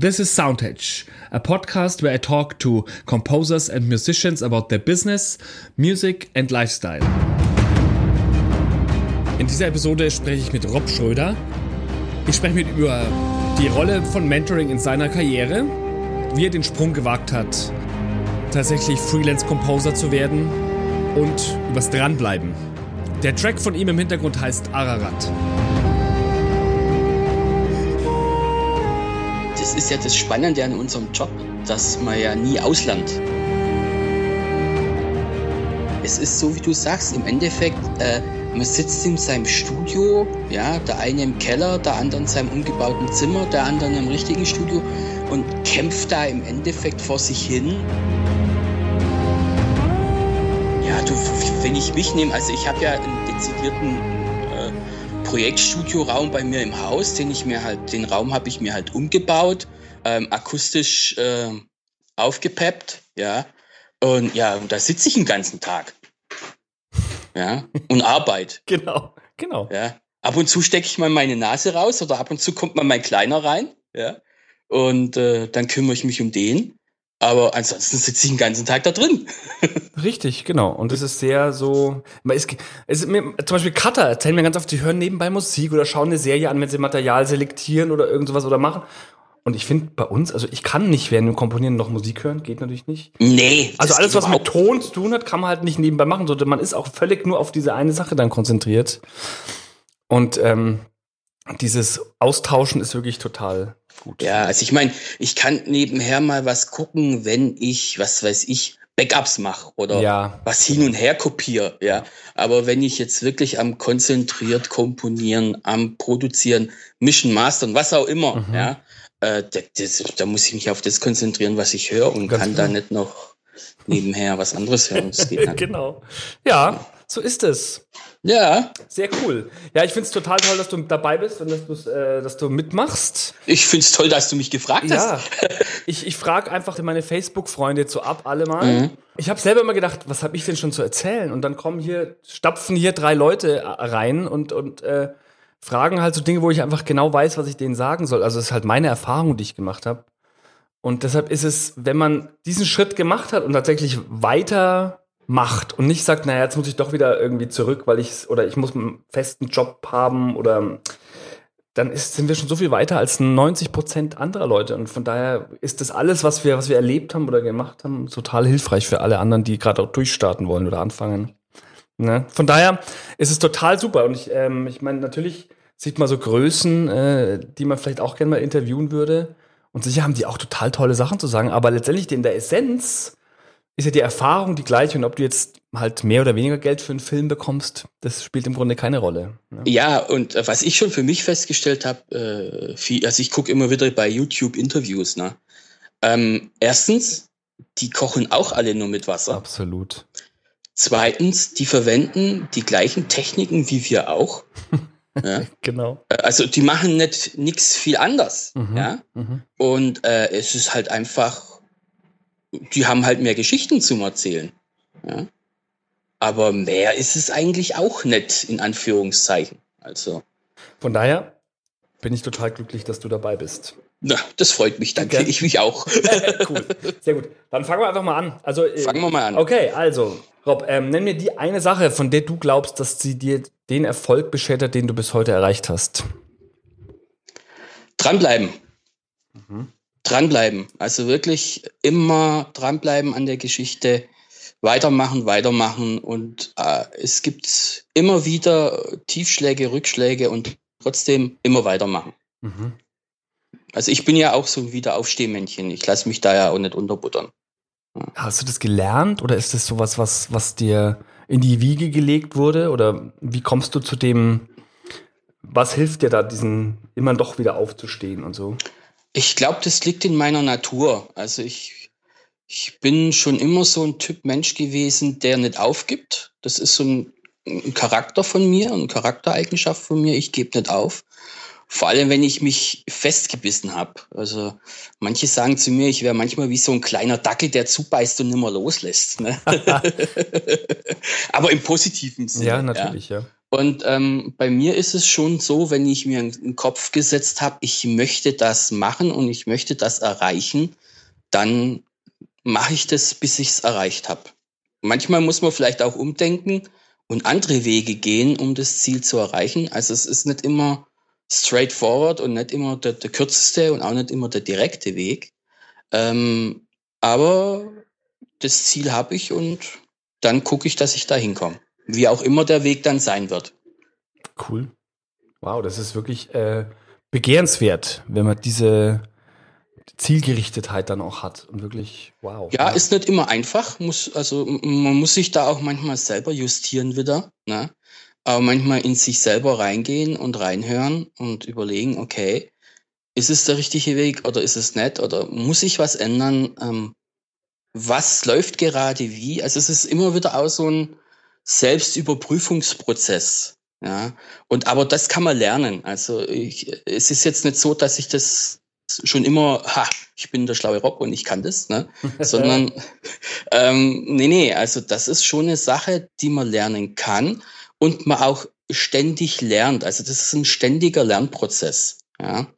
This is Soundedge, a podcast where I talk to composers and musicians about their business, music and lifestyle. In dieser Episode spreche ich mit Rob Schröder. Ich spreche mit über die Rolle von Mentoring in seiner Karriere, wie er den Sprung gewagt hat, tatsächlich Freelance-Composer zu werden und übers Dranbleiben. Der Track von ihm im Hintergrund heißt Ararat. Das ist ja das Spannende an unserem Job, dass man ja nie auslernt. Es ist so, wie du sagst, im Endeffekt, äh, man sitzt in seinem Studio, ja, der eine im Keller, der andere in seinem umgebauten Zimmer, der andere im richtigen Studio und kämpft da im Endeffekt vor sich hin. Ja, du, wenn ich mich nehme, also ich habe ja einen dezidierten Projektstudioraum bei mir im Haus, den ich mir halt, den Raum habe ich mir halt umgebaut, ähm, akustisch äh, aufgepeppt, ja. Und ja, und da sitze ich den ganzen Tag. Ja, und Arbeit. genau, genau. Ja. Ab und zu stecke ich mal meine Nase raus oder ab und zu kommt mal mein Kleiner rein, ja. Und äh, dann kümmere ich mich um den. Aber ansonsten sitze ich den ganzen Tag da drin. Richtig, genau. Und es ist sehr so. Es, es, zum Beispiel Cutter erzählen mir ganz oft, sie hören nebenbei Musik oder schauen eine Serie an, wenn sie Material selektieren oder irgend sowas oder machen. Und ich finde bei uns, also ich kann nicht während dem Komponieren noch Musik hören, geht natürlich nicht. Nee. Also alles, was mit Ton zu tun hat, kann man halt nicht nebenbei machen, sondern man ist auch völlig nur auf diese eine Sache dann konzentriert. Und ähm, dieses Austauschen ist wirklich total gut. Ja, also ich meine, ich kann nebenher mal was gucken, wenn ich, was weiß ich, Backups mache oder ja. was hin und her kopiere, ja. Aber wenn ich jetzt wirklich am konzentriert komponieren, am produzieren, mischen, mastern, was auch immer, mhm. ja, äh, das, da muss ich mich auf das konzentrieren, was ich höre und Ganz kann klar. da nicht noch nebenher was anderes hören. genau. Ja, so ist es. Ja. Sehr cool. Ja, ich finde es total toll, dass du dabei bist und dass, äh, dass du mitmachst. Ich finde es toll, dass du mich gefragt ja. hast. ich ich frage einfach meine Facebook-Freunde zu ab, alle mal. Mhm. Ich habe selber immer gedacht, was habe ich denn schon zu erzählen? Und dann kommen hier, stapfen hier drei Leute rein und, und äh, fragen halt so Dinge, wo ich einfach genau weiß, was ich denen sagen soll. Also es ist halt meine Erfahrung, die ich gemacht habe. Und deshalb ist es, wenn man diesen Schritt gemacht hat und tatsächlich weiter macht und nicht sagt, naja, jetzt muss ich doch wieder irgendwie zurück, weil ich oder ich muss einen festen Job haben oder dann ist, sind wir schon so viel weiter als 90 Prozent anderer Leute. Und von daher ist das alles, was wir, was wir erlebt haben oder gemacht haben, total hilfreich für alle anderen, die gerade auch durchstarten wollen oder anfangen. Ne? Von daher ist es total super. Und ich, ähm, ich meine, natürlich sieht man so Größen, äh, die man vielleicht auch gerne mal interviewen würde. Und sicher haben die auch total tolle Sachen zu sagen. Aber letztendlich in der Essenz ist ja die Erfahrung die gleiche und ob du jetzt halt mehr oder weniger Geld für einen Film bekommst, das spielt im Grunde keine Rolle. Ne? Ja, und äh, was ich schon für mich festgestellt habe, äh, also ich gucke immer wieder bei YouTube Interviews, ne? Ähm, erstens, die kochen auch alle nur mit Wasser. Absolut. Zweitens, die verwenden die gleichen Techniken wie wir auch. ja? Genau. Äh, also die machen nicht nichts viel anders. Mhm. Ja. Mhm. Und äh, es ist halt einfach die haben halt mehr Geschichten zum Erzählen. Ja? Aber mehr ist es eigentlich auch nicht, in Anführungszeichen. Also. Von daher bin ich total glücklich, dass du dabei bist. Na, das freut mich, danke. Okay. Ich mich auch. cool. Sehr gut. Dann fangen wir einfach mal an. Also, äh, fangen wir mal an. Okay, also, Rob, ähm, nenn mir die eine Sache, von der du glaubst, dass sie dir den Erfolg beschert hat, den du bis heute erreicht hast. Dranbleiben. Mhm dranbleiben. Also wirklich immer dranbleiben an der Geschichte, weitermachen, weitermachen und äh, es gibt immer wieder Tiefschläge, Rückschläge und trotzdem immer weitermachen. Mhm. Also ich bin ja auch so ein Wiederaufstehmännchen. Ich lasse mich da ja auch nicht unterbuttern. Hast du das gelernt oder ist das sowas, was, was dir in die Wiege gelegt wurde? Oder wie kommst du zu dem, was hilft dir da, diesen immer doch wieder aufzustehen und so? Ich glaube, das liegt in meiner Natur. Also ich, ich bin schon immer so ein Typ Mensch gewesen, der nicht aufgibt. Das ist so ein, ein Charakter von mir, eine Charaktereigenschaft von mir. Ich gebe nicht auf. Vor allem, wenn ich mich festgebissen habe. Also manche sagen zu mir, ich wäre manchmal wie so ein kleiner Dackel, der zubeißt und nimmer loslässt. Ne? Aber im positiven Sinne. Ja, natürlich, ja. ja. Und ähm, bei mir ist es schon so, wenn ich mir einen Kopf gesetzt habe, ich möchte das machen und ich möchte das erreichen, dann mache ich das, bis ich es erreicht habe. Manchmal muss man vielleicht auch umdenken und andere Wege gehen, um das Ziel zu erreichen. Also es ist nicht immer straightforward und nicht immer der, der kürzeste und auch nicht immer der direkte Weg. Ähm, aber das Ziel habe ich und dann gucke ich, dass ich da hinkomme. Wie auch immer der Weg dann sein wird. Cool. Wow, das ist wirklich äh, begehrenswert, wenn man diese Zielgerichtetheit dann auch hat und wirklich, wow. Ja, ist nicht immer einfach, muss, also man muss sich da auch manchmal selber justieren wieder, ne? aber manchmal in sich selber reingehen und reinhören und überlegen, okay, ist es der richtige Weg oder ist es nicht oder muss ich was ändern? Ähm, was läuft gerade wie? Also es ist immer wieder auch so ein Selbstüberprüfungsprozess. Ja, und aber das kann man lernen. Also ich, es ist jetzt nicht so, dass ich das schon immer, ha, ich bin der schlaue Rock und ich kann das, ne? Sondern ähm, nee, nee, also das ist schon eine Sache, die man lernen kann und man auch ständig lernt. Also das ist ein ständiger Lernprozess. Ja.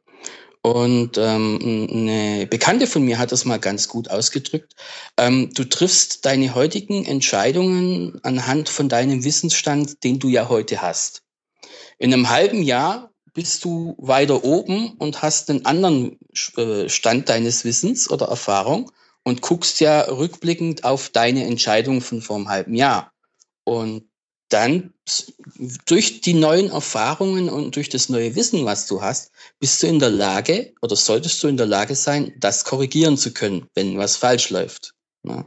Und ähm, eine Bekannte von mir hat das mal ganz gut ausgedrückt. Ähm, du triffst deine heutigen Entscheidungen anhand von deinem Wissensstand, den du ja heute hast. In einem halben Jahr bist du weiter oben und hast einen anderen äh, Stand deines Wissens oder Erfahrung und guckst ja rückblickend auf deine Entscheidung von vor einem halben Jahr. Und dann durch die neuen Erfahrungen und durch das neue Wissen, was du hast, bist du in der Lage oder solltest du in der Lage sein, das korrigieren zu können, wenn was falsch läuft. Ja.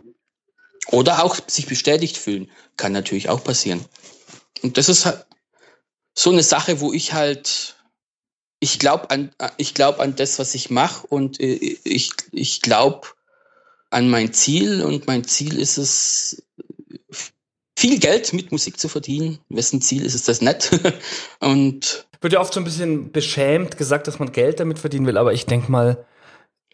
Oder auch sich bestätigt fühlen, kann natürlich auch passieren. Und das ist halt so eine Sache, wo ich halt, ich glaube an, ich glaube an das, was ich mache und äh, ich, ich glaube an mein Ziel und mein Ziel ist es, viel Geld mit Musik zu verdienen. Wessen Ziel ist es das nicht? und wird ja oft so ein bisschen beschämt gesagt, dass man Geld damit verdienen will, aber ich denke mal,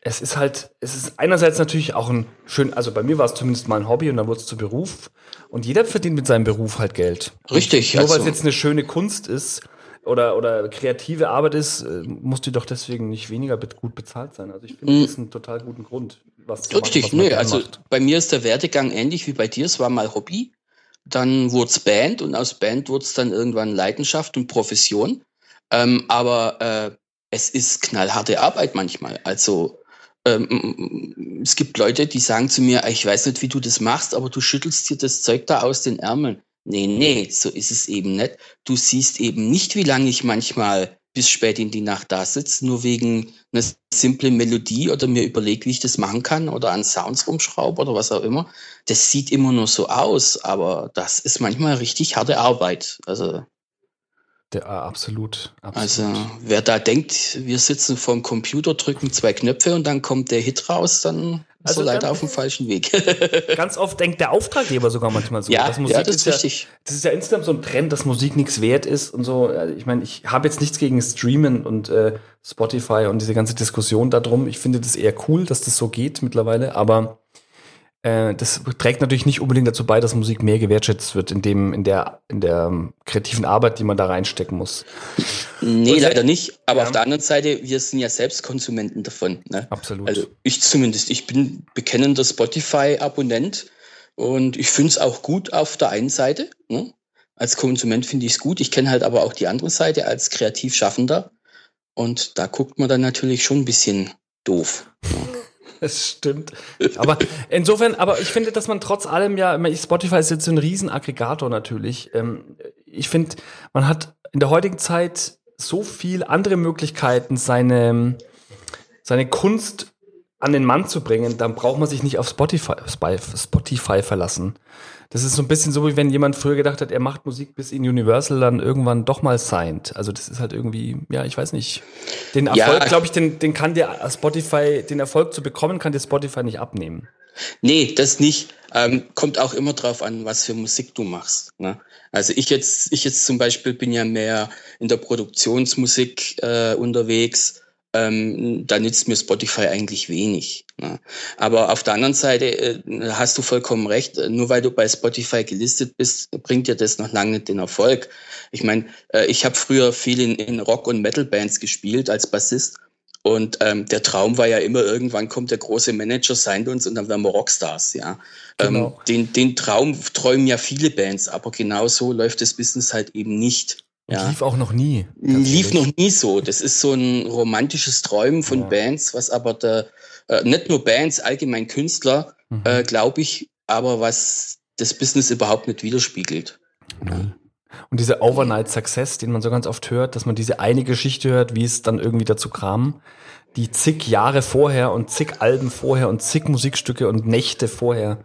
es ist halt, es ist einerseits natürlich auch ein schön, also bei mir war es zumindest mal ein Hobby und dann wurde es zu Beruf. Und jeder verdient mit seinem Beruf halt Geld. Richtig. Nur also. weil es jetzt eine schöne Kunst ist oder, oder kreative Arbeit ist, äh, muss die doch deswegen nicht weniger gut bezahlt sein. Also ich finde, mhm. das ist ein total guten Grund, was zu Richtig, machen, was nö, also macht. bei mir ist der Werdegang ähnlich wie bei dir. Es war mal Hobby. Dann wurde es Band und aus Band wurde es dann irgendwann Leidenschaft und Profession. Ähm, aber äh, es ist knallharte Arbeit manchmal. Also ähm, es gibt Leute, die sagen zu mir, ich weiß nicht, wie du das machst, aber du schüttelst dir das Zeug da aus den Ärmeln. Nee, nee, so ist es eben nicht. Du siehst eben nicht, wie lange ich manchmal bis spät in die Nacht da sitze, nur wegen einer simplen Melodie oder mir überlege, wie ich das machen kann oder an Sounds rumschraube oder was auch immer. Das sieht immer nur so aus, aber das ist manchmal richtig harte Arbeit. Also der, ah, absolut, absolut. Also, wer da denkt, wir sitzen vorm Computer, drücken zwei Knöpfe und dann kommt der Hit raus, dann also ist er leider auf dem falschen Weg. ganz oft denkt der Auftraggeber sogar manchmal so. Ja, das, Musik ja, das ist, ist richtig. Ja, das ist ja insgesamt so ein Trend, dass Musik nichts wert ist und so. Ich meine, ich habe jetzt nichts gegen Streamen und äh, Spotify und diese ganze Diskussion darum. Ich finde das eher cool, dass das so geht mittlerweile, aber äh, das trägt natürlich nicht unbedingt dazu bei, dass Musik mehr gewertschätzt wird in dem, in der, in der um, kreativen Arbeit, die man da reinstecken muss. Nee, leider nicht. Aber ja. auf der anderen Seite, wir sind ja selbst Konsumenten davon. Ne? Absolut. Also ich zumindest, ich bin bekennender Spotify-Abonnent und ich finde es auch gut auf der einen Seite. Ne? Als Konsument finde ich es gut. Ich kenne halt aber auch die andere Seite als Kreativschaffender. Und da guckt man dann natürlich schon ein bisschen doof. Ne? Das stimmt. Aber insofern, aber ich finde, dass man trotz allem ja, Spotify ist jetzt so ein Riesenaggregator natürlich. Ähm, ich finde, man hat in der heutigen Zeit so viel andere Möglichkeiten, seine, seine Kunst an den Mann zu bringen, dann braucht man sich nicht auf Spotify, Spotify verlassen. Das ist so ein bisschen so, wie wenn jemand früher gedacht hat, er macht Musik bis in Universal dann irgendwann doch mal signed. Also das ist halt irgendwie, ja, ich weiß nicht. Den Erfolg, ja. glaube ich, den, den kann der Spotify, den Erfolg zu bekommen, kann der Spotify nicht abnehmen. Nee, das nicht. Ähm, kommt auch immer drauf an, was für Musik du machst. Ne? Also ich jetzt, ich jetzt zum Beispiel bin ja mehr in der Produktionsmusik äh, unterwegs. Ähm, da nützt mir Spotify eigentlich wenig. Ne? Aber auf der anderen Seite äh, hast du vollkommen recht, nur weil du bei Spotify gelistet bist, bringt dir das noch lange nicht den Erfolg. Ich meine, äh, ich habe früher viel in, in Rock- und Metal-Bands gespielt als Bassist und ähm, der Traum war ja immer, irgendwann kommt der große Manager, signed uns und dann werden wir Rockstars, ja. Ähm, genau. Ähm, den, den Traum träumen ja viele Bands, aber genau so läuft das Business halt eben nicht. Ja. Lief auch noch nie. Lief noch nie so. Das ist so ein romantisches Träumen von ja. Bands, was aber der, äh, nicht nur Bands, allgemein Künstler, mhm. äh, glaube ich, aber was das Business überhaupt nicht widerspiegelt. Mhm. Und dieser Overnight Success, den man so ganz oft hört, dass man diese eine Geschichte hört, wie es dann irgendwie dazu kam, die zig Jahre vorher und zig Alben vorher und zig Musikstücke und Nächte vorher,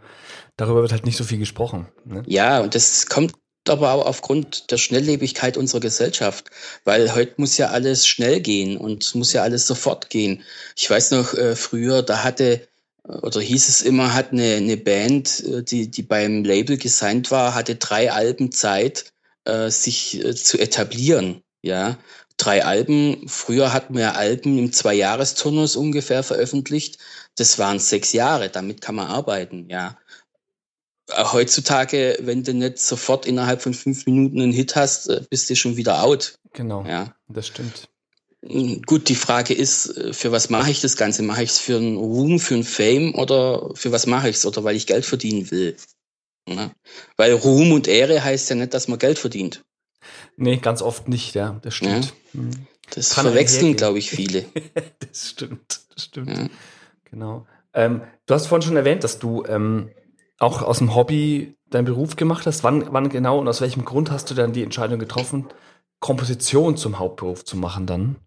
darüber wird halt nicht so viel gesprochen. Ne? Ja, und das kommt aber auch aufgrund der Schnelllebigkeit unserer Gesellschaft, weil heute muss ja alles schnell gehen und muss ja alles sofort gehen. Ich weiß noch, äh, früher, da hatte oder hieß es immer, hat eine, eine Band, äh, die, die beim Label gesigned war, hatte drei Alben Zeit, äh, sich äh, zu etablieren. Ja, drei Alben. Früher hatten wir Alben im Zwei-Jahres-Turnus ungefähr veröffentlicht. Das waren sechs Jahre. Damit kann man arbeiten. Ja, äh, heutzutage, wenn du nicht sofort innerhalb von fünf Minuten einen Hit hast, äh, bist du schon wieder out. Genau. Ja, das stimmt. Hm, gut, die Frage ist, äh, für was mache ich das Ganze? Mache ich es für einen Ruhm, für einen Fame oder für was mache ich es? Oder weil ich Geld verdienen will? Ja? Weil Ruhm und Ehre heißt ja nicht, dass man Geld verdient. Nee, ganz oft nicht, ja, das stimmt. Ja? Hm. Das Kann verwechseln, glaube ich, viele. das stimmt, das stimmt. Ja. Genau. Ähm, du hast vorhin schon erwähnt, dass du ähm, auch aus dem Hobby deinen Beruf gemacht hast? Wann, wann genau und aus welchem Grund hast du dann die Entscheidung getroffen, Komposition zum Hauptberuf zu machen dann?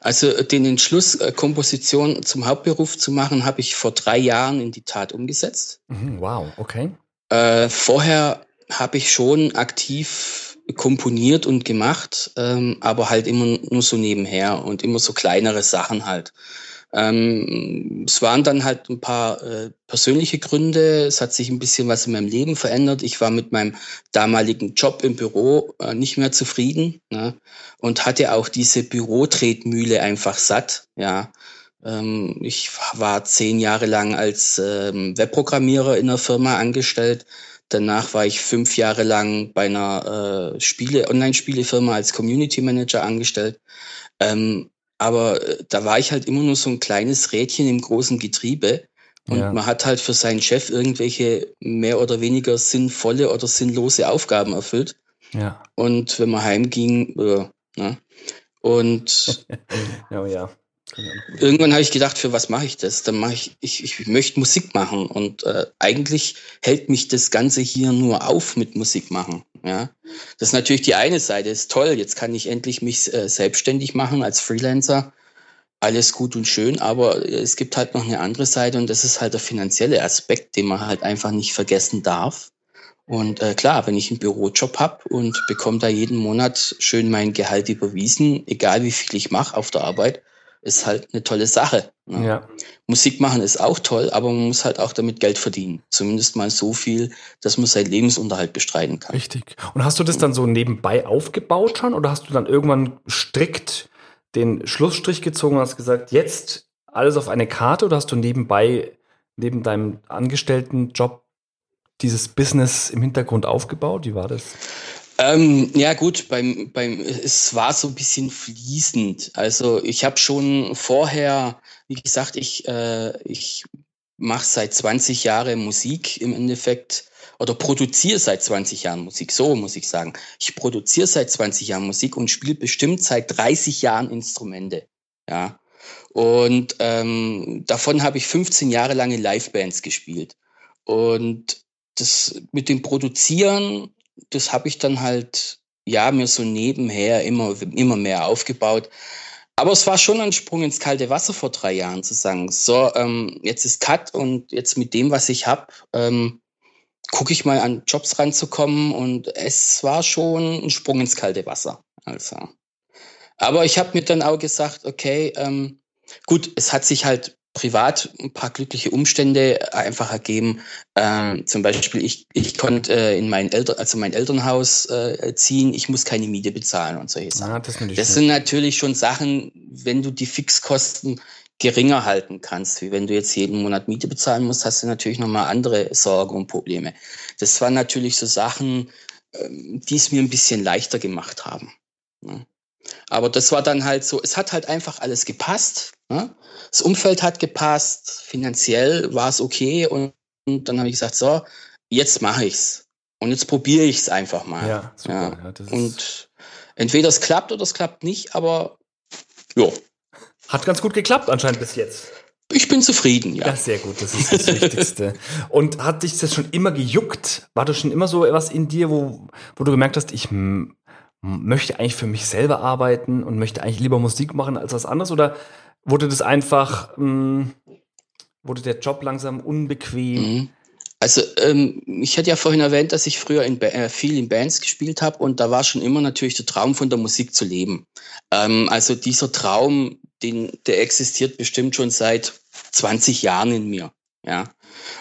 Also den Entschluss, äh, Komposition zum Hauptberuf zu machen, habe ich vor drei Jahren in die Tat umgesetzt. Mhm, wow, okay. Äh, vorher habe ich schon aktiv komponiert und gemacht, ähm, aber halt immer nur so nebenher und immer so kleinere Sachen halt. Ähm, es waren dann halt ein paar äh, persönliche Gründe. Es hat sich ein bisschen was in meinem Leben verändert. Ich war mit meinem damaligen Job im Büro äh, nicht mehr zufrieden ne? und hatte auch diese Bürotretmühle einfach satt. Ja, ähm, ich war zehn Jahre lang als ähm, Webprogrammierer in einer Firma angestellt. Danach war ich fünf Jahre lang bei einer äh, Spiele, Online-Spielefirma als Community Manager angestellt. Ähm, aber äh, da war ich halt immer nur so ein kleines Rädchen im großen Getriebe. Und ja. man hat halt für seinen Chef irgendwelche mehr oder weniger sinnvolle oder sinnlose Aufgaben erfüllt. Ja. Und wenn man heimging, äh, ne? Und ja, ja. Irgendwann habe ich gedacht, für was mache ich das? Dann mache ich, ich, ich möchte Musik machen und äh, eigentlich hält mich das Ganze hier nur auf mit Musik machen. Ja, das ist natürlich die eine Seite, ist toll. Jetzt kann ich endlich mich äh, selbstständig machen als Freelancer. Alles gut und schön, aber es gibt halt noch eine andere Seite und das ist halt der finanzielle Aspekt, den man halt einfach nicht vergessen darf. Und äh, klar, wenn ich einen Bürojob habe und bekomme da jeden Monat schön mein Gehalt überwiesen, egal wie viel ich mache auf der Arbeit, ist halt eine tolle Sache. Ne? Ja. Musik machen ist auch toll, aber man muss halt auch damit Geld verdienen. Zumindest mal so viel, dass man seinen Lebensunterhalt bestreiten kann. Richtig. Und hast du das dann so nebenbei aufgebaut schon oder hast du dann irgendwann strikt den Schlussstrich gezogen und hast gesagt, jetzt alles auf eine Karte oder hast du nebenbei, neben deinem Angestelltenjob, dieses Business im Hintergrund aufgebaut? Wie war das? Ähm, ja gut, beim, beim, es war so ein bisschen fließend. Also ich habe schon vorher, wie gesagt, ich, äh, ich mache seit 20 Jahren Musik im Endeffekt oder produziere seit 20 Jahren Musik, so muss ich sagen. Ich produziere seit 20 Jahren Musik und spiele bestimmt seit 30 Jahren Instrumente. Ja. Und ähm, davon habe ich 15 Jahre lange Livebands gespielt. Und das mit dem Produzieren das habe ich dann halt, ja, mir so nebenher immer, immer mehr aufgebaut. Aber es war schon ein Sprung ins kalte Wasser vor drei Jahren zu sagen, so, ähm, jetzt ist Cut und jetzt mit dem, was ich habe, ähm, gucke ich mal an Jobs ranzukommen und es war schon ein Sprung ins kalte Wasser. Also. Aber ich habe mir dann auch gesagt, okay, ähm, gut, es hat sich halt privat ein paar glückliche Umstände einfach ergeben. Ähm, zum Beispiel, ich, ich konnte äh, in mein Eltern, also mein Elternhaus äh, ziehen, ich muss keine Miete bezahlen und solche Sachen. Ja, das, das sind natürlich schon Sachen, wenn du die Fixkosten geringer halten kannst, wie wenn du jetzt jeden Monat Miete bezahlen musst, hast du natürlich nochmal andere Sorgen und Probleme. Das waren natürlich so Sachen, ähm, die es mir ein bisschen leichter gemacht haben. Ne? Aber das war dann halt so, es hat halt einfach alles gepasst. Das Umfeld hat gepasst, finanziell war es okay und, und dann habe ich gesagt, so, jetzt mache ich's. Und jetzt probiere ich es einfach mal. Ja, super. Ja. Ja, und entweder es klappt oder es klappt nicht, aber ja. Hat ganz gut geklappt anscheinend bis jetzt. Ich bin zufrieden, ja. Ja, sehr gut, das ist das Wichtigste. Und hat dich das schon immer gejuckt? War das schon immer so etwas in dir, wo, wo du gemerkt hast, ich möchte eigentlich für mich selber arbeiten und möchte eigentlich lieber Musik machen als was anderes? Oder wurde das einfach, mh, wurde der Job langsam unbequem? Mhm. Also ähm, ich hatte ja vorhin erwähnt, dass ich früher in, äh, viel in Bands gespielt habe und da war schon immer natürlich der Traum von der Musik zu leben. Ähm, also dieser Traum, den, der existiert bestimmt schon seit 20 Jahren in mir. Ja.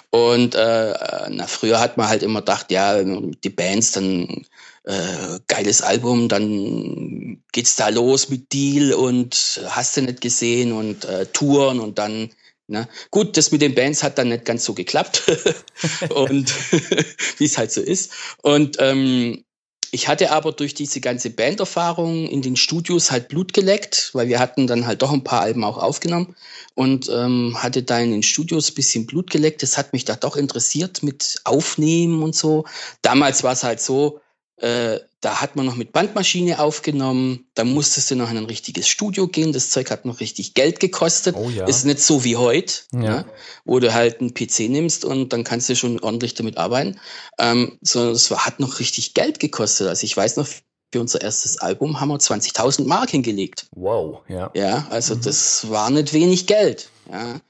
Und äh, na, früher hat man halt immer gedacht, ja, die Bands, dann äh, geiles Album, dann geht's da los mit Deal und hast du nicht gesehen und äh, Touren und dann Ne? Gut, das mit den Bands hat dann nicht ganz so geklappt und wie es halt so ist. Und ähm, ich hatte aber durch diese ganze Banderfahrung in den Studios halt Blut geleckt, weil wir hatten dann halt doch ein paar Alben auch aufgenommen und ähm, hatte da in den Studios bisschen Blut geleckt. Das hat mich da doch interessiert mit Aufnehmen und so. Damals war es halt so, äh, da hat man noch mit Bandmaschine aufgenommen. Da musstest du noch in ein richtiges Studio gehen. Das Zeug hat noch richtig Geld gekostet. Oh, ja. Ist nicht so wie heute, ja. ne? wo du halt einen PC nimmst und dann kannst du schon ordentlich damit arbeiten. Ähm, sondern es hat noch richtig Geld gekostet. Also ich weiß noch, für unser erstes Album haben wir 20.000 Mark hingelegt. Wow, ja. Ja, also mhm. das war nicht wenig Geld. Ja.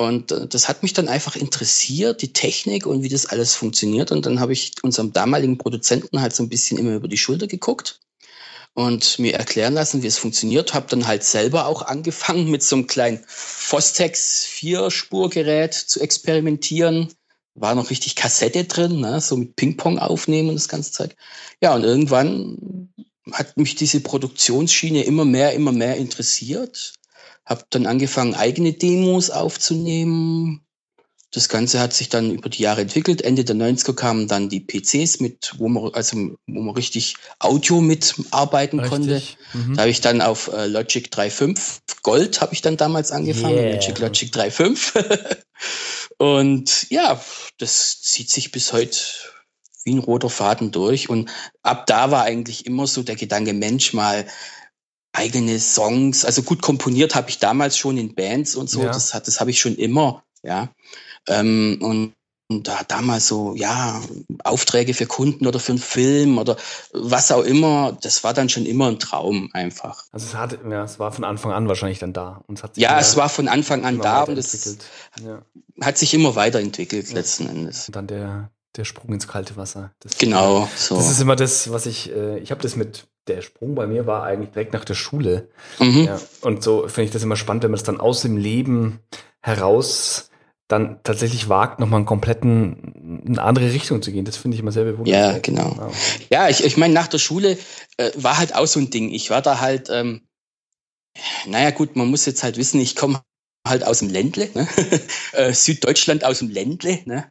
Und äh, das hat mich dann einfach interessiert, die Technik und wie das alles funktioniert. Und dann habe ich unserem damaligen Produzenten halt so ein bisschen immer über die Schulter geguckt und mir erklären lassen, wie es funktioniert. Habe dann halt selber auch angefangen mit so einem kleinen Fostex Vierspurgerät zu experimentieren. War noch richtig Kassette drin, ne? so mit Ping-Pong aufnehmen und das ganze Zeug. Ja, und irgendwann hat mich diese Produktionsschiene immer mehr, immer mehr interessiert habe dann angefangen, eigene Demos aufzunehmen. Das Ganze hat sich dann über die Jahre entwickelt. Ende der 90er kamen dann die PCs mit, wo man, also, wo man richtig Audio mitarbeiten richtig. konnte. Mhm. Da habe ich dann auf äh, Logic 3.5 Gold habe ich dann damals angefangen. Yeah. Logic, Logic 3.5. Und ja, das zieht sich bis heute wie ein roter Faden durch. Und ab da war eigentlich immer so der Gedanke, Mensch, mal eigene Songs. Also gut komponiert habe ich damals schon in Bands und so. Ja. Das, hat, das habe ich schon immer, ja. Ähm, und, und da damals so, ja, Aufträge für Kunden oder für einen Film oder was auch immer, das war dann schon immer ein Traum einfach. Also es hat, ja, es war von Anfang an wahrscheinlich dann da. Und es hat sich ja, es war von Anfang an da und es ja. hat sich immer weiterentwickelt ja. letzten Endes. Und dann der, der Sprung ins kalte Wasser. Das genau, so. Das ist immer das, was ich, äh, ich habe das mit der Sprung bei mir war eigentlich direkt nach der Schule. Mhm. Ja, und so finde ich das immer spannend, wenn man das dann aus dem Leben heraus dann tatsächlich wagt, nochmal einen kompletten, eine andere Richtung zu gehen. Das finde ich immer sehr bewundernswert. Ja, genau. Wow. Ja, ich, ich meine, nach der Schule äh, war halt auch so ein Ding. Ich war da halt, ähm, naja gut, man muss jetzt halt wissen, ich komme halt aus dem Ländle, ne? Äh, Süddeutschland aus dem Ländle. Ne?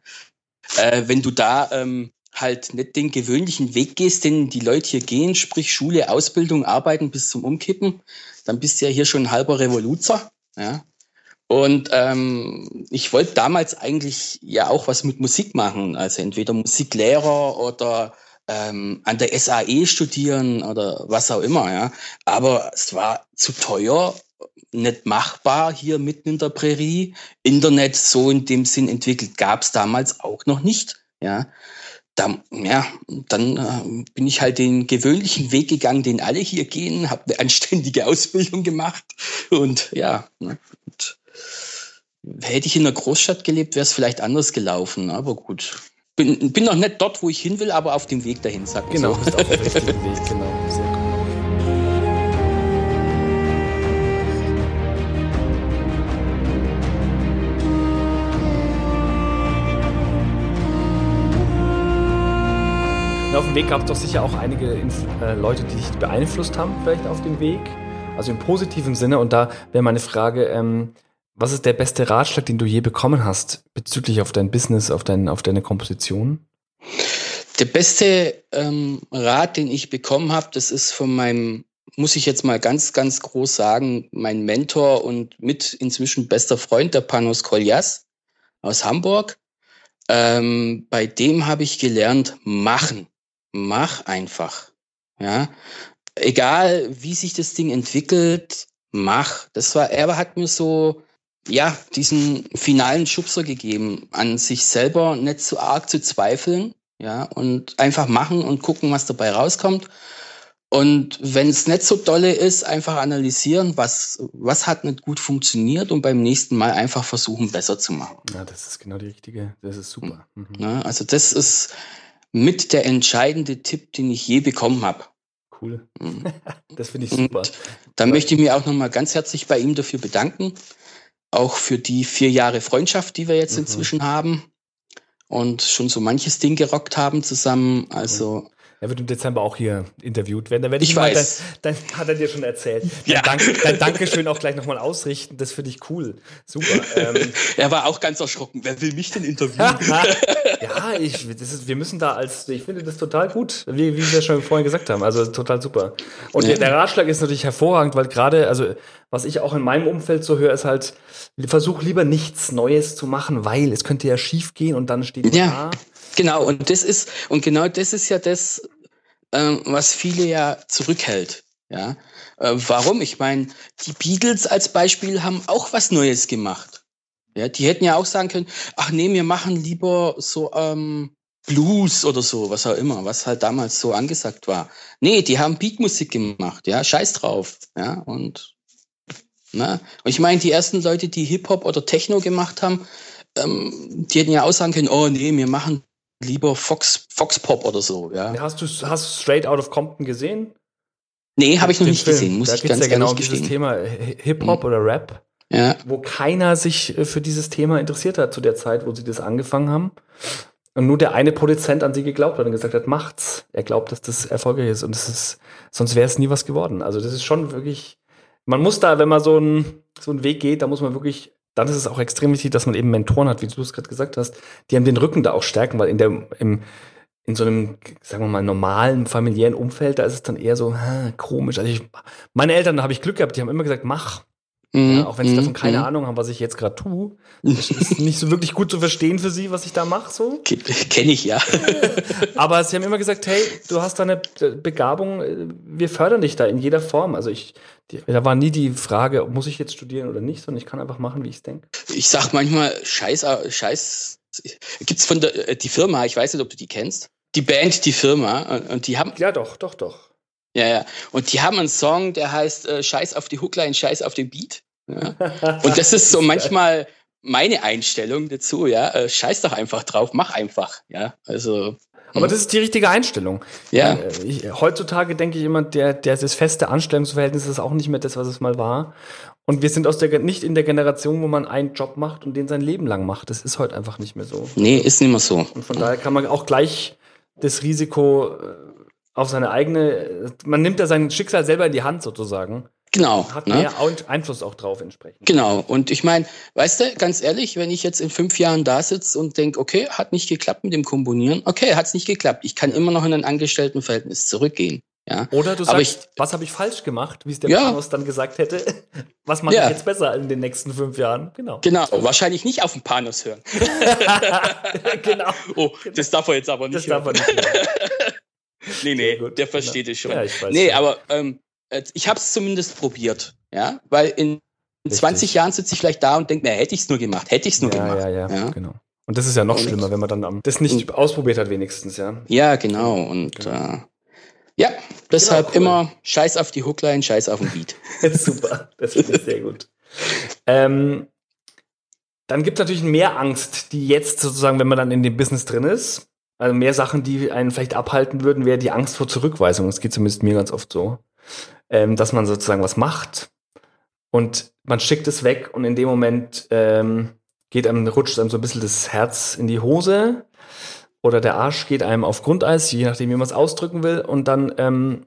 Äh, wenn du da ähm, halt nicht den gewöhnlichen Weg gehst, den die Leute hier gehen, sprich Schule, Ausbildung, Arbeiten bis zum Umkippen, dann bist du ja hier schon ein halber Revoluzer. Ja? Und ähm, ich wollte damals eigentlich ja auch was mit Musik machen, also entweder Musiklehrer oder ähm, an der SAE studieren oder was auch immer. Ja? Aber es war zu teuer, nicht machbar hier mitten in der Prärie. Internet so in dem Sinn entwickelt gab es damals auch noch nicht. Ja, da, ja, dann äh, bin ich halt den gewöhnlichen Weg gegangen, den alle hier gehen, habe eine anständige Ausbildung gemacht und ja, ne, und hätte ich in einer Großstadt gelebt, wäre es vielleicht anders gelaufen, aber gut. Bin, bin noch nicht dort, wo ich hin will, aber auf dem Weg dahin, sagt Genau, so. bist auf dem richtigen Weg, genau. Sehr auf dem Weg gab es doch sicher auch einige Inf äh, Leute, die dich beeinflusst haben, vielleicht auf dem Weg. Also im positiven Sinne. Und da wäre meine Frage, ähm, was ist der beste Ratschlag, den du je bekommen hast bezüglich auf dein Business, auf, dein, auf deine Komposition? Der beste ähm, Rat, den ich bekommen habe, das ist von meinem, muss ich jetzt mal ganz, ganz groß sagen, mein Mentor und mit inzwischen bester Freund, der Panos Koljas aus Hamburg. Ähm, bei dem habe ich gelernt, machen. Mach einfach. Ja. Egal, wie sich das Ding entwickelt, mach. Das war, er hat mir so, ja, diesen finalen Schubser gegeben, an sich selber nicht zu arg zu zweifeln, ja, und einfach machen und gucken, was dabei rauskommt. Und wenn es nicht so dolle ist, einfach analysieren, was, was hat nicht gut funktioniert und beim nächsten Mal einfach versuchen, besser zu machen. Ja, das ist genau die richtige, das ist super. Mhm. Ja, also das ist mit der entscheidende Tipp, den ich je bekommen habe. Cool. Mhm. das finde ich super. Und da möchte ich mich auch nochmal ganz herzlich bei ihm dafür bedanken. Auch für die vier Jahre Freundschaft, die wir jetzt mhm. inzwischen haben und schon so manches Ding gerockt haben zusammen. Also er wird im Dezember auch hier interviewt werden. Da werde ich, ich weiß. Dann, dann, hat er dir schon erzählt. Ja. Dann, Dank, dann Dankeschön auch gleich nochmal ausrichten. Das finde ich cool. Super. Ähm, er war auch ganz erschrocken. Wer will mich denn interviewen? ja, ich, das ist, wir müssen da als, ich finde das total gut, wie, wie wir schon vorhin gesagt haben. Also total super. Und der, der Ratschlag ist natürlich hervorragend, weil gerade, also was ich auch in meinem Umfeld so höre, ist halt, versuch lieber nichts Neues zu machen, weil es könnte ja schief gehen und dann steht ja. da Genau, und das ist, und genau das ist ja das, ähm, was viele ja zurückhält. Ja, äh, warum? Ich meine, die Beatles als Beispiel haben auch was Neues gemacht. Ja, die hätten ja auch sagen können, ach nee, wir machen lieber so ähm, Blues oder so, was auch immer, was halt damals so angesagt war. Nee, die haben Beatmusik gemacht, ja, scheiß drauf, ja, und, na, ne? und ich meine, die ersten Leute, die Hip-Hop oder Techno gemacht haben, ähm, die hätten ja auch sagen können, oh nee, wir machen lieber Fox, Fox Pop oder so, ja. Hast du hast Straight Out of Compton gesehen? Nee, habe ich noch nicht Film. gesehen, muss da ich ganz ja genau um dieses Thema Hip-Hop mhm. oder Rap, ja. wo keiner sich äh, für dieses Thema interessiert hat zu der Zeit, wo sie das angefangen haben. Und nur der eine Produzent an sie geglaubt hat und gesagt hat, macht's. Er glaubt, dass das erfolgreich ist und das ist, sonst wäre es nie was geworden. Also das ist schon wirklich, man muss da, wenn man so einen so einen Weg geht, da muss man wirklich dann ist es auch extrem wichtig, dass man eben Mentoren hat, wie du es gerade gesagt hast, die haben den Rücken da auch stärken, weil in der, im, in so einem, sagen wir mal, normalen familiären Umfeld, da ist es dann eher so ha, komisch. Also ich, meine Eltern, da habe ich Glück gehabt, die haben immer gesagt, mach. Mhm. Ja, auch wenn sie davon keine mhm. Ahnung haben, was ich jetzt gerade tue. Das ist nicht so wirklich gut zu verstehen für sie, was ich da mache. So. Kenne ich ja. Aber sie haben immer gesagt, hey, du hast da eine Begabung, wir fördern dich da in jeder Form. Also ich, da war nie die Frage, muss ich jetzt studieren oder nicht, sondern ich kann einfach machen, wie ich es denke. Ich sag manchmal, scheiß, scheiß, gibt's von der, äh, die Firma, ich weiß nicht, ob du die kennst, die Band, die Firma, und die haben. Ja, doch, doch, doch. Ja, ja. Und die haben einen Song, der heißt äh, Scheiß auf die Hookline, Scheiß auf den Beat. Ja. Und das ist so manchmal meine Einstellung dazu, ja. Äh, scheiß doch einfach drauf, mach einfach, ja. Also. Aber das ist die richtige Einstellung. Ja. Äh, ich, heutzutage denke ich immer, der, der, das feste Anstellungsverhältnis ist auch nicht mehr das, was es mal war. Und wir sind aus der, nicht in der Generation, wo man einen Job macht und den sein Leben lang macht. Das ist heute einfach nicht mehr so. Nee, ist nicht mehr so. Und von daher kann man auch gleich das Risiko äh, auf seine eigene, man nimmt ja sein Schicksal selber in die Hand sozusagen. Genau. Hat ne? mehr Einfluss auch drauf entsprechend. Genau. Und ich meine, weißt du, ganz ehrlich, wenn ich jetzt in fünf Jahren da sitze und denke, okay, hat nicht geklappt mit dem Komponieren, okay, hat es nicht geklappt. Ich kann immer noch in ein Angestelltenverhältnis zurückgehen. Ja. Oder du sagst, ich, was habe ich falsch gemacht, wie es der ja. Panos dann gesagt hätte. Was mache ja. ich jetzt besser in den nächsten fünf Jahren? Genau. Genau, wahrscheinlich nicht auf den Panos hören. genau. Oh, das darf er jetzt aber nicht. Das hören. darf er nicht. Hören. nee, nee, der versteht es schon. Ja, ich weiß nee, schon. aber ähm, äh, ich habe es zumindest probiert, ja, weil in Richtig. 20 Jahren sitze ich vielleicht da und denke mir, hätte ich es nur gemacht, hätte ich es nur ja, gemacht. Ja, ja, ja, genau. Und das ist ja noch und, schlimmer, wenn man dann das nicht und, ausprobiert hat, wenigstens, ja. Ja, genau. Und genau. Äh, ja, deshalb genau, cool. immer Scheiß auf die Hookline, Scheiß auf den Beat. Super, das finde ich sehr gut. ähm, dann gibt es natürlich mehr Angst, die jetzt sozusagen, wenn man dann in dem Business drin ist, also mehr Sachen, die einen vielleicht abhalten würden, wäre die Angst vor Zurückweisung. Das geht zumindest mir ganz oft so. Ähm, dass man sozusagen was macht und man schickt es weg und in dem Moment ähm, geht einem, rutscht einem so ein bisschen das Herz in die Hose oder der Arsch geht einem auf Grundeis, je nachdem, wie man es ausdrücken will, und dann ähm,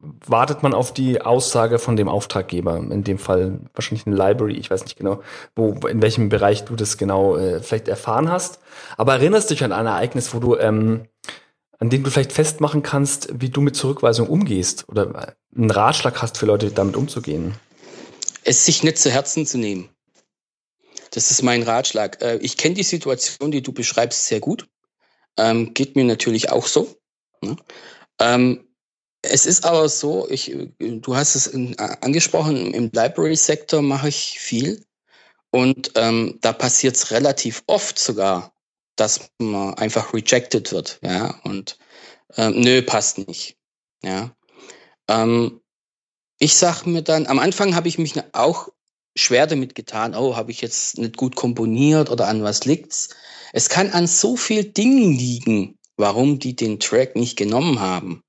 wartet man auf die Aussage von dem Auftraggeber, in dem Fall wahrscheinlich eine Library, ich weiß nicht genau, wo, in welchem Bereich du das genau äh, vielleicht erfahren hast. Aber erinnerst dich an ein Ereignis, wo du, ähm, an dem du vielleicht festmachen kannst, wie du mit Zurückweisung umgehst oder einen Ratschlag hast für Leute, damit umzugehen? Es sich nicht zu Herzen zu nehmen. Das ist mein Ratschlag. Äh, ich kenne die Situation, die du beschreibst, sehr gut. Ähm, geht mir natürlich auch so. Ne? Ähm, es ist aber so, ich, du hast es äh, angesprochen, im Library-Sektor mache ich viel. Und ähm, da passiert es relativ oft sogar, dass man einfach rejected wird, ja, und ähm, nö, passt nicht. Ja. Ähm, ich sag mir dann, am Anfang habe ich mich auch schwer damit getan, oh, habe ich jetzt nicht gut komponiert oder an was liegt's? Es kann an so viel Dingen liegen, warum die den Track nicht genommen haben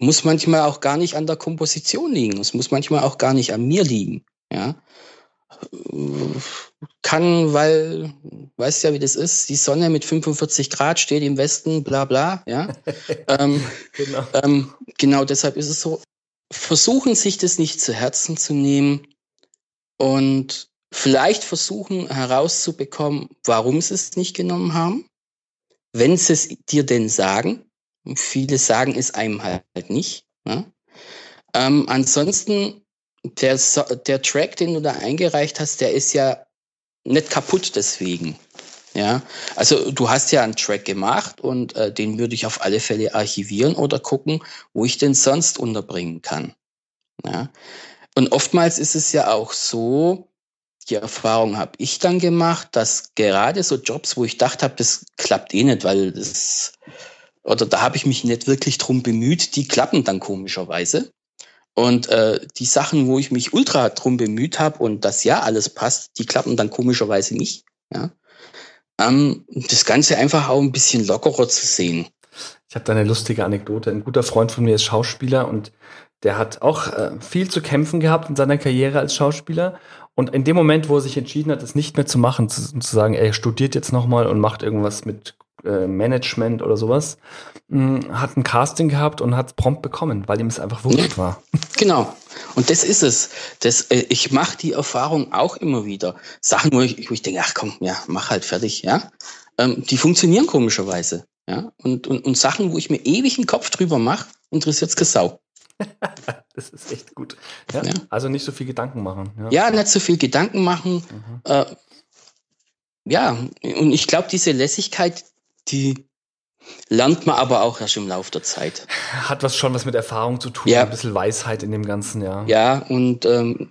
muss manchmal auch gar nicht an der Komposition liegen. Es muss manchmal auch gar nicht an mir liegen. Ja. Kann, weil, weißt ja, wie das ist, die Sonne mit 45 Grad steht im Westen, bla bla, ja. ähm, genau. Ähm, genau deshalb ist es so. Versuchen, sich das nicht zu Herzen zu nehmen und vielleicht versuchen herauszubekommen, warum sie es nicht genommen haben. Wenn sie es dir denn sagen, Viele sagen es einem halt nicht. Ne? Ähm, ansonsten, der, der Track, den du da eingereicht hast, der ist ja nicht kaputt deswegen. Ja, also du hast ja einen Track gemacht und äh, den würde ich auf alle Fälle archivieren oder gucken, wo ich den sonst unterbringen kann. Ja, und oftmals ist es ja auch so, die Erfahrung habe ich dann gemacht, dass gerade so Jobs, wo ich dachte habe, das klappt eh nicht, weil das oder da habe ich mich nicht wirklich drum bemüht, die klappen dann komischerweise. Und äh, die Sachen, wo ich mich ultra drum bemüht habe und das ja alles passt, die klappen dann komischerweise nicht. Ja? Ähm, das Ganze einfach auch ein bisschen lockerer zu sehen. Ich habe da eine lustige Anekdote. Ein guter Freund von mir ist Schauspieler und der hat auch äh, viel zu kämpfen gehabt in seiner Karriere als Schauspieler. Und in dem Moment, wo er sich entschieden hat, es nicht mehr zu machen, zu, zu sagen, er studiert jetzt nochmal und macht irgendwas mit äh, Management oder sowas, mh, hm, hat ein Casting gehabt und hat prompt bekommen, weil ihm es einfach wurscht war. Genau. Und das ist es. Das, äh, ich mache die Erfahrung auch immer wieder. Sachen, wo ich, wo ich denke, ach komm, ja, mach halt fertig, ja. Ähm, die funktionieren komischerweise. Ja. Und, und, und Sachen, wo ich mir ewig einen Kopf drüber mache, interessiert es Sau. das ist echt gut. Ja, ja, Also nicht so viel Gedanken machen. Ja, ja nicht so viel Gedanken machen. Mhm. Äh, ja, und ich glaube, diese Lässigkeit, die lernt man aber auch erst im Laufe der Zeit. Hat was schon was mit Erfahrung zu tun, ja. ein bisschen Weisheit in dem Ganzen, ja. Ja, und ähm,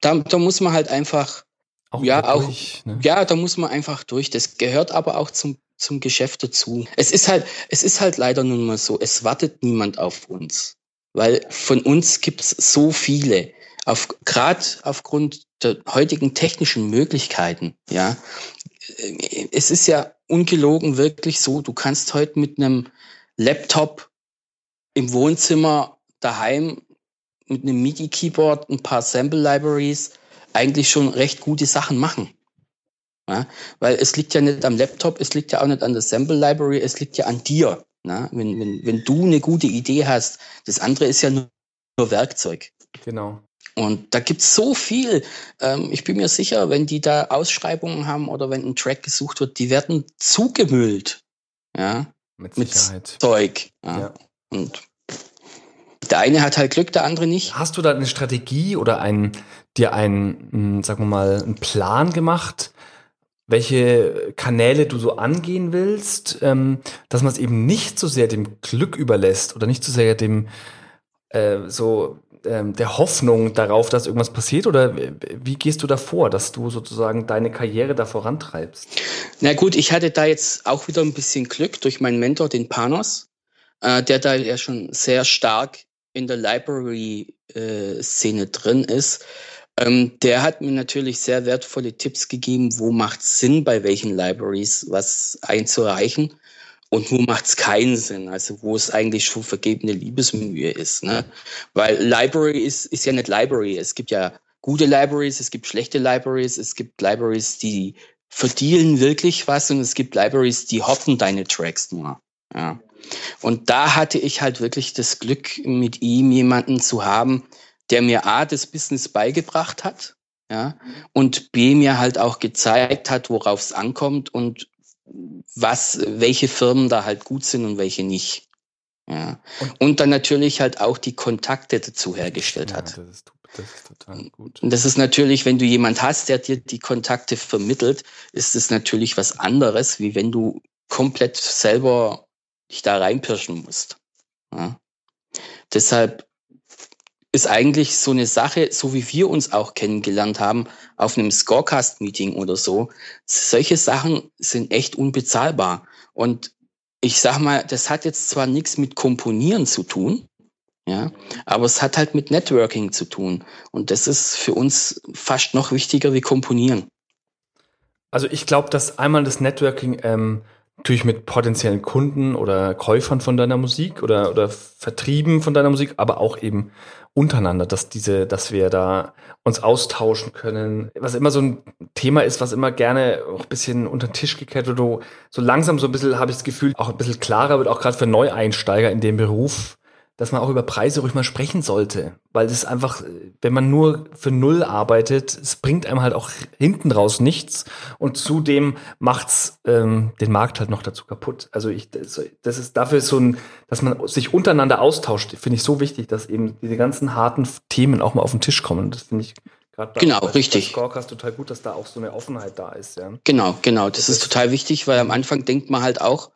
da, da muss man halt einfach, auch ja, auch, durch, ne? ja, da muss man einfach durch. Das gehört aber auch zum, zum Geschäft dazu. Es ist halt, es ist halt leider nun mal so, es wartet niemand auf uns. Weil von uns gibt's so viele. Auf, Gerade aufgrund der heutigen technischen Möglichkeiten, ja. Es ist ja ungelogen wirklich so, du kannst heute mit einem Laptop im Wohnzimmer daheim mit einem MIDI-Keyboard, ein paar Sample-Libraries eigentlich schon recht gute Sachen machen. Ja, weil es liegt ja nicht am Laptop, es liegt ja auch nicht an der Sample Library, es liegt ja an dir. Ja, wenn, wenn, wenn du eine gute Idee hast, das andere ist ja nur, nur Werkzeug. Genau. Und da gibt's so viel. Ähm, ich bin mir sicher, wenn die da Ausschreibungen haben oder wenn ein Track gesucht wird, die werden zugemüllt. Ja. Mit, Sicherheit. mit Zeug. Ja. ja. Und der eine hat halt Glück, der andere nicht. Hast du da eine Strategie oder ein, dir einen, hm, sagen wir mal, einen Plan gemacht, welche Kanäle du so angehen willst, ähm, dass man es eben nicht so sehr dem Glück überlässt oder nicht so sehr dem äh, so ähm, der Hoffnung darauf, dass irgendwas passiert? Oder wie gehst du da vor, dass du sozusagen deine Karriere da vorantreibst? Na gut, ich hatte da jetzt auch wieder ein bisschen Glück durch meinen Mentor, den Panos, äh, der da ja schon sehr stark in der Library-Szene äh, drin ist. Ähm, der hat mir natürlich sehr wertvolle Tipps gegeben, wo macht es Sinn, bei welchen Libraries was einzureichen und wo macht es keinen Sinn, also wo es eigentlich schon vergebene Liebesmühe ist. Ne? Weil Library ist, ist ja nicht Library. Es gibt ja gute Libraries, es gibt schlechte Libraries, es gibt Libraries, die verdienen wirklich was und es gibt Libraries, die hoffen deine Tracks nur. Ja. Und da hatte ich halt wirklich das Glück, mit ihm jemanden zu haben, der mir A, das Business beigebracht hat, ja, und B, mir halt auch gezeigt hat, worauf es ankommt und was, welche Firmen da halt gut sind und welche nicht. Ja. Und, dann natürlich halt auch die Kontakte dazu hergestellt ja, hat. Das ist, das ist total gut. Und das ist natürlich, wenn du jemand hast, der dir die Kontakte vermittelt, ist es natürlich was anderes, wie wenn du komplett selber dich da reinpirschen musst. Ja. Deshalb ist eigentlich so eine Sache, so wie wir uns auch kennengelernt haben, auf einem Scorecast-Meeting oder so, solche Sachen sind echt unbezahlbar. Und ich sag mal, das hat jetzt zwar nichts mit Komponieren zu tun, ja, aber es hat halt mit Networking zu tun. Und das ist für uns fast noch wichtiger wie Komponieren. Also ich glaube, dass einmal das Networking ähm, natürlich mit potenziellen Kunden oder Käufern von deiner Musik oder, oder Vertrieben von deiner Musik, aber auch eben untereinander, dass diese, dass wir da uns austauschen können. Was immer so ein Thema ist, was immer gerne auch ein bisschen unter den Tisch gekehrt wird, so langsam so ein bisschen, habe ich das Gefühl, auch ein bisschen klarer wird, auch gerade für Neueinsteiger in dem Beruf, dass man auch über Preise ruhig mal sprechen sollte. Weil das einfach, wenn man nur für Null arbeitet, es bringt einem halt auch hinten raus nichts. Und zudem macht's ähm, den Markt halt noch dazu kaputt. Also ich, das, ist dafür so ein, dass man sich untereinander austauscht, finde ich so wichtig, dass eben diese ganzen harten Themen auch mal auf den Tisch kommen. Das finde ich Gerade genau, bei, richtig. Scorecast total gut, dass da auch so eine Offenheit da ist. Ja. Genau, genau. Das, das ist total wichtig, weil am Anfang denkt man halt auch,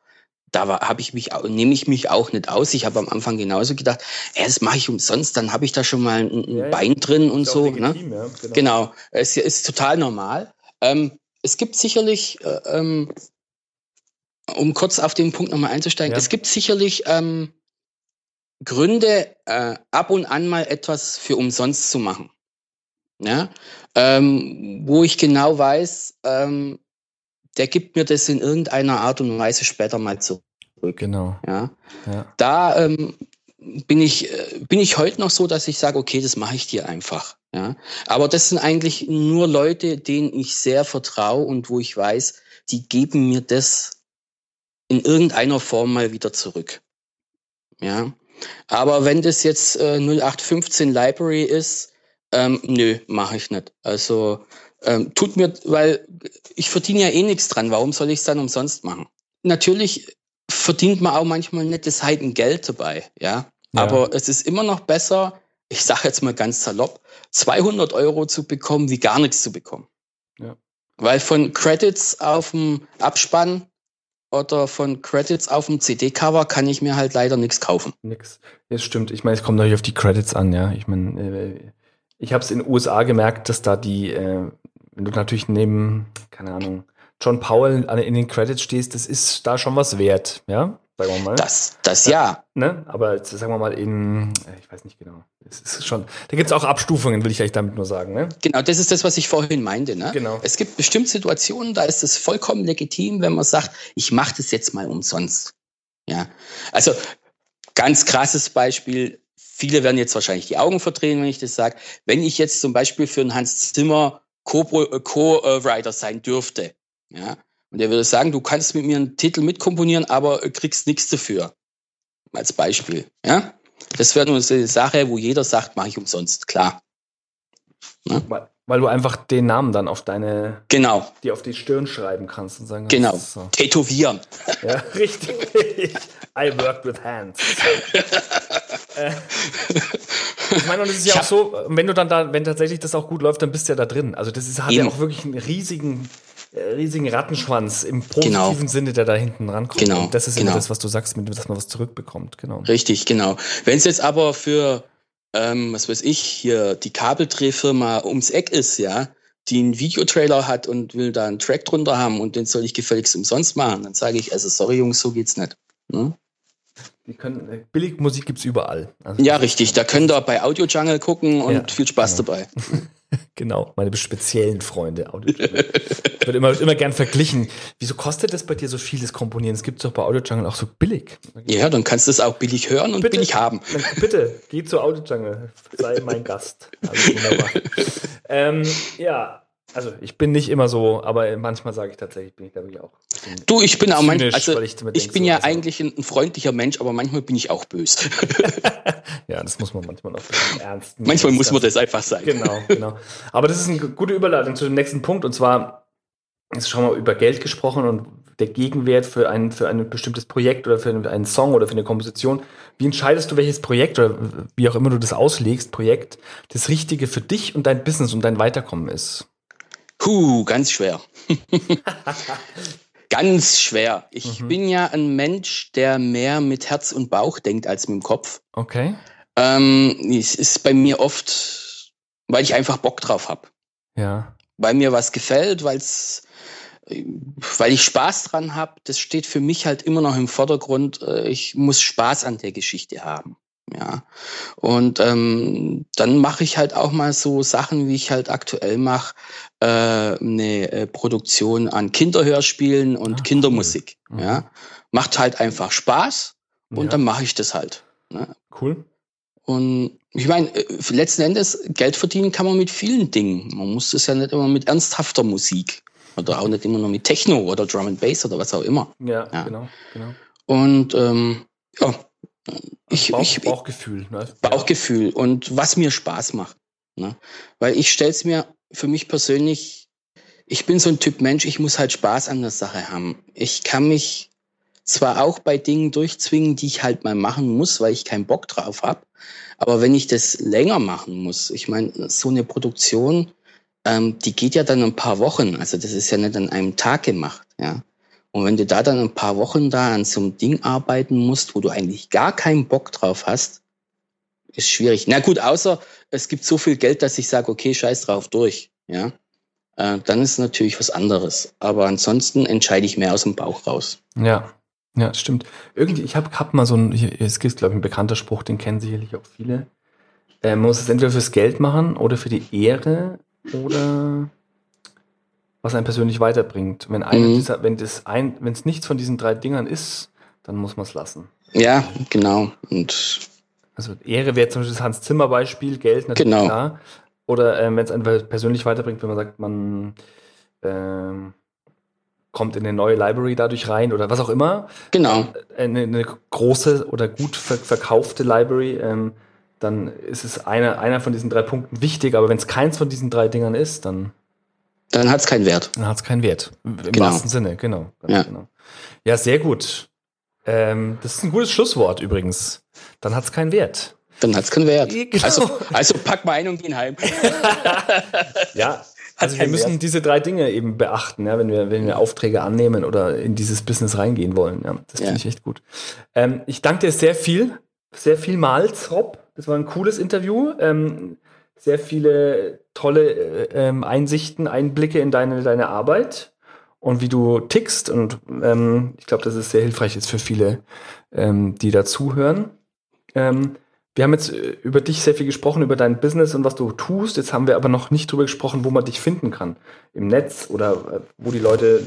da habe ich mich, nehme ich mich auch nicht aus. Ich habe am Anfang genauso gedacht, das mache ich umsonst, dann habe ich da schon mal ein, ein ja, Bein drin und so. Ne? Legitim, ne? ja, genau. genau, es ist total normal. Ähm, es gibt sicherlich, äh, ähm, um kurz auf den Punkt nochmal einzusteigen, ja. es gibt sicherlich ähm, Gründe, äh, ab und an mal etwas für umsonst zu machen. Ja? Ähm, wo ich genau weiß, ähm, der gibt mir das in irgendeiner Art und Weise später mal zurück. Genau. Ja. ja. Da ähm, bin ich äh, bin ich heute noch so, dass ich sage, okay, das mache ich dir einfach. Ja. Aber das sind eigentlich nur Leute, denen ich sehr vertraue und wo ich weiß, die geben mir das in irgendeiner Form mal wieder zurück. Ja. Aber wenn das jetzt äh, 0815 Library ist, ähm, nö, mache ich nicht. Also ähm, tut mir, weil ich verdiene ja eh nichts dran. Warum soll ich es dann umsonst machen? Natürlich verdient man auch manchmal nettes Heidengeld dabei, ja? ja. Aber es ist immer noch besser, ich sage jetzt mal ganz salopp, 200 Euro zu bekommen, wie gar nichts zu bekommen. Ja. Weil von Credits auf dem Abspann oder von Credits auf dem CD-Cover kann ich mir halt leider nichts kaufen. Nix. Das stimmt. Ich meine, es kommt natürlich auf die Credits an, ja. Ich meine, äh, ich habe es in den USA gemerkt, dass da die, äh, wenn du natürlich neben, keine Ahnung, John Powell in den Credits stehst, das ist da schon was wert, ja? Sagen wir mal. Das, das ja. Ne? Aber sagen wir mal in, äh, ich weiß nicht genau. Es ist schon, da gibt es auch Abstufungen, will ich eigentlich damit nur sagen. Ne? Genau, das ist das, was ich vorhin meinte. Ne? Genau. Es gibt bestimmt Situationen, da ist es vollkommen legitim, wenn man sagt, ich mache das jetzt mal umsonst. Ja, also ganz krasses Beispiel, viele werden jetzt wahrscheinlich die Augen verdrehen, wenn ich das sage. Wenn ich jetzt zum Beispiel für einen Hans Zimmer Co-Writer Co sein dürfte, ja, und er würde sagen, du kannst mit mir einen Titel mitkomponieren, aber kriegst nichts dafür. Als Beispiel, ja. Das wäre nur eine Sache, wo jeder sagt, mache ich umsonst, klar. Ne? Weil, du einfach den Namen dann auf deine, genau, die auf die Stirn schreiben kannst und sagen, genau, so. tätowieren. Ja, richtig. I work with hands. äh, ich meine, und es ist ja auch so, wenn du dann da, wenn tatsächlich das auch gut läuft, dann bist du ja da drin. Also das ist, hat Eben. ja auch wirklich einen riesigen, äh, riesigen Rattenschwanz im positiven genau. Sinne, der da hinten rankommt. Genau. Und das ist genau. immer das, was du sagst, dass man was zurückbekommt. Genau. Richtig, genau. Wenn es jetzt aber für, ähm, was weiß ich, hier die Kabeldrehfirma ums Eck ist, ja, die einen Videotrailer hat und will da einen Track drunter haben und den soll ich gefälligst umsonst machen, dann sage ich, also sorry Jungs, so geht's nicht. Ne? Können, äh, Billigmusik gibt es überall. Also ja, richtig. Da könnt ihr bei Audio Jungle gucken und ja, viel Spaß genau. dabei. genau, meine speziellen Freunde. Audio Jungle. wird immer, immer gern verglichen. Wieso kostet das bei dir so viel, das Komponieren? Es gibt doch bei Audio Jungle auch so billig. Ja, dann kannst du es auch billig hören und bitte, billig haben. Dann, bitte, geh zu Audio Jungle. Sei mein Gast. Also wunderbar. ähm, ja, Also ich bin nicht immer so, aber manchmal sage ich tatsächlich, bin ich glaube ich auch. Du, ich bin auch manchmal, also ich, ich bin ja so. eigentlich ein, ein, freundlicher Mensch, aber manchmal bin ich auch böse. ja, das muss man manchmal auch ernst nehmen. Manchmal muss man das einfach sein. Genau, genau. Aber das ist eine gute Überleitung zu dem nächsten Punkt und zwar ist schon mal über Geld gesprochen und der Gegenwert für ein, für ein bestimmtes Projekt oder für einen Song oder für eine Komposition. Wie entscheidest du, welches Projekt oder wie auch immer du das auslegst, Projekt, das Richtige für dich und dein Business und dein Weiterkommen ist? Puh, ganz schwer. ganz schwer. Ich mhm. bin ja ein Mensch, der mehr mit Herz und Bauch denkt als mit dem Kopf. Okay. Ähm, es ist bei mir oft, weil ich einfach Bock drauf habe. Ja. Weil mir was gefällt, weil's, weil ich Spaß dran habe. Das steht für mich halt immer noch im Vordergrund. Äh, ich muss Spaß an der Geschichte haben. Ja. Und ähm, dann mache ich halt auch mal so Sachen, wie ich halt aktuell mache, äh, eine äh, Produktion an Kinderhörspielen und ah, Kindermusik. Cool. Mhm. Ja. Macht halt einfach Spaß und ja. dann mache ich das halt. Ne? Cool. Und ich meine, äh, letzten Endes, Geld verdienen kann man mit vielen Dingen. Man muss das ja nicht immer mit ernsthafter Musik oder auch nicht immer nur mit Techno oder Drum and Bass oder was auch immer. Ja, ja. genau, genau. Und ähm, ja, ich, Bauch, ich, Bauchgefühl. Ne? Bauchgefühl und was mir Spaß macht. Ne? Weil ich stelle es mir für mich persönlich, ich bin so ein Typ Mensch, ich muss halt Spaß an der Sache haben. Ich kann mich zwar auch bei Dingen durchzwingen, die ich halt mal machen muss, weil ich keinen Bock drauf habe, aber wenn ich das länger machen muss, ich meine, so eine Produktion, ähm, die geht ja dann ein paar Wochen, also das ist ja nicht an einem Tag gemacht, ja. Und wenn du da dann ein paar Wochen da an so einem Ding arbeiten musst, wo du eigentlich gar keinen Bock drauf hast, ist schwierig. Na gut, außer es gibt so viel Geld, dass ich sage, okay, scheiß drauf durch. Ja, äh, dann ist natürlich was anderes. Aber ansonsten entscheide ich mehr aus dem Bauch raus. Ja, ja, stimmt. Irgendwie, ich habe hab mal so ein, es gibt, glaube ich, ein bekannter Spruch, den kennen sicherlich auch viele. Äh, man muss es entweder fürs Geld machen oder für die Ehre oder was einen persönlich weiterbringt. Wenn mhm. dieser, wenn das ein, wenn es nichts von diesen drei Dingern ist, dann muss man es lassen. Ja, genau. Und also Ehre wäre zum Beispiel das Hans Zimmer Beispiel, Geld natürlich genau. klar. Oder äh, wenn es einen persönlich weiterbringt, wenn man sagt, man ähm, kommt in eine neue Library dadurch rein oder was auch immer. Genau. Äh, eine, eine große oder gut verkaufte Library, ähm, dann ist es einer, einer von diesen drei Punkten wichtig, aber wenn es keins von diesen drei Dingern ist, dann dann hat es keinen Wert. Dann hat es keinen Wert. Im genau. wahrsten Sinne, genau. Ja. genau. ja, sehr gut. Ähm, das ist ein gutes Schlusswort übrigens. Dann hat es keinen Wert. Dann hat es keinen Wert. Genau. Also, also pack mal ein und gehen heim. ja, also wir müssen Wert. diese drei Dinge eben beachten, ja, wenn wir, wenn wir Aufträge annehmen oder in dieses Business reingehen wollen. Ja, das finde ja. ich echt gut. Ähm, ich danke dir sehr viel, sehr vielmals, Rob. Das war ein cooles Interview. Ähm, sehr viele tolle äh, ähm, Einsichten, Einblicke in deine, deine Arbeit und wie du tickst. Und ähm, ich glaube, das ist sehr hilfreich jetzt für viele, ähm, die dazuhören. Ähm, wir haben jetzt äh, über dich sehr viel gesprochen, über dein Business und was du tust. Jetzt haben wir aber noch nicht darüber gesprochen, wo man dich finden kann. Im Netz oder äh, wo die Leute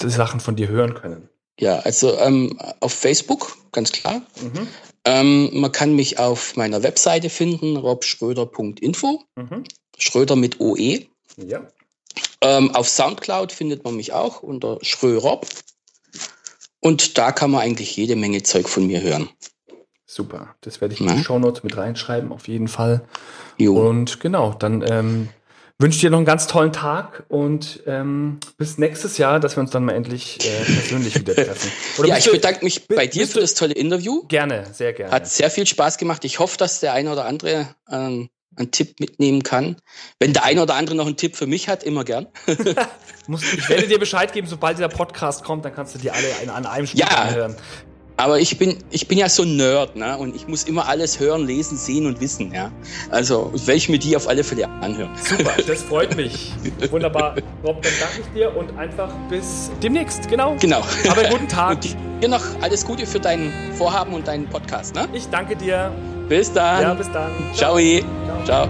die Sachen von dir hören können. Ja, also ähm, auf Facebook, ganz klar. Mhm. Ähm, man kann mich auf meiner Webseite finden, robschröder.info. Mhm. Schröder mit OE. Ja. Ähm, auf Soundcloud findet man mich auch unter Schrörob. Und da kann man eigentlich jede Menge Zeug von mir hören. Super, das werde ich in die Shownotes mit reinschreiben, auf jeden Fall. Jo. Und genau, dann ähm, wünsche dir noch einen ganz tollen Tag und ähm, bis nächstes Jahr, dass wir uns dann mal endlich äh, persönlich wieder treffen. Oder ja, ich bedanke mich bei dir für das tolle Interview. Gerne, sehr gerne. Hat sehr viel Spaß gemacht. Ich hoffe, dass der eine oder andere ähm, einen Tipp mitnehmen kann. Wenn der eine oder andere noch einen Tipp für mich hat, immer gern. ich werde dir Bescheid geben, sobald dieser Podcast kommt, dann kannst du die alle an einem Stück ja, hören. Aber ich bin, ich bin ja so ein Nerd, ne? Und ich muss immer alles hören, lesen, sehen und wissen, ja. Also werde ich mir die auf alle Fälle anhören. Super, das freut mich. Wunderbar. Rob, dann danke ich dir und einfach bis demnächst, genau. Genau. Aber guten Tag. Und dir noch alles Gute für dein Vorhaben und deinen Podcast, ne? Ich danke dir. Bis dann. Ja, bis dann. Ciao. Ciao. Ciao.